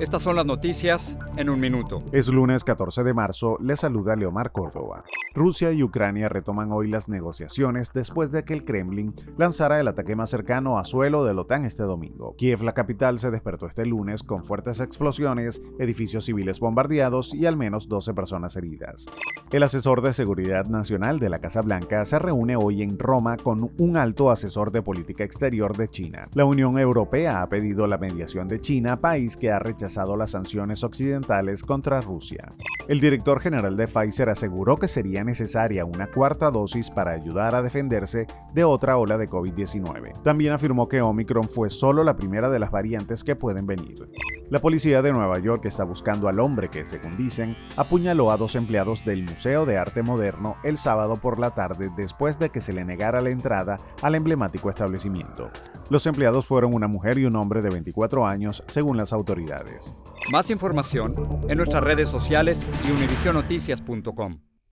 Estas son las noticias en un minuto. Es lunes 14 de marzo, le saluda Leomar Córdoba. Rusia y Ucrania retoman hoy las negociaciones después de que el Kremlin lanzara el ataque más cercano a suelo de la OTAN este domingo. Kiev, la capital, se despertó este lunes con fuertes explosiones, edificios civiles bombardeados y al menos 12 personas heridas. El asesor de Seguridad Nacional de la Casa Blanca se reúne hoy en Roma con un alto asesor de política exterior de China. La Unión Europea ha pedido la mediación de China, país que ha rechazado las sanciones occidentales contra Rusia. El director general de Pfizer aseguró que sería necesaria una cuarta dosis para ayudar a defenderse de otra ola de COVID-19. También afirmó que Omicron fue solo la primera de las variantes que pueden venir. La policía de Nueva York está buscando al hombre que, según dicen, apuñaló a dos empleados del Museo de Arte Moderno el sábado por la tarde después de que se le negara la entrada al emblemático establecimiento. Los empleados fueron una mujer y un hombre de 24 años, según las autoridades. Más información en nuestras redes sociales y univisionoticias.com.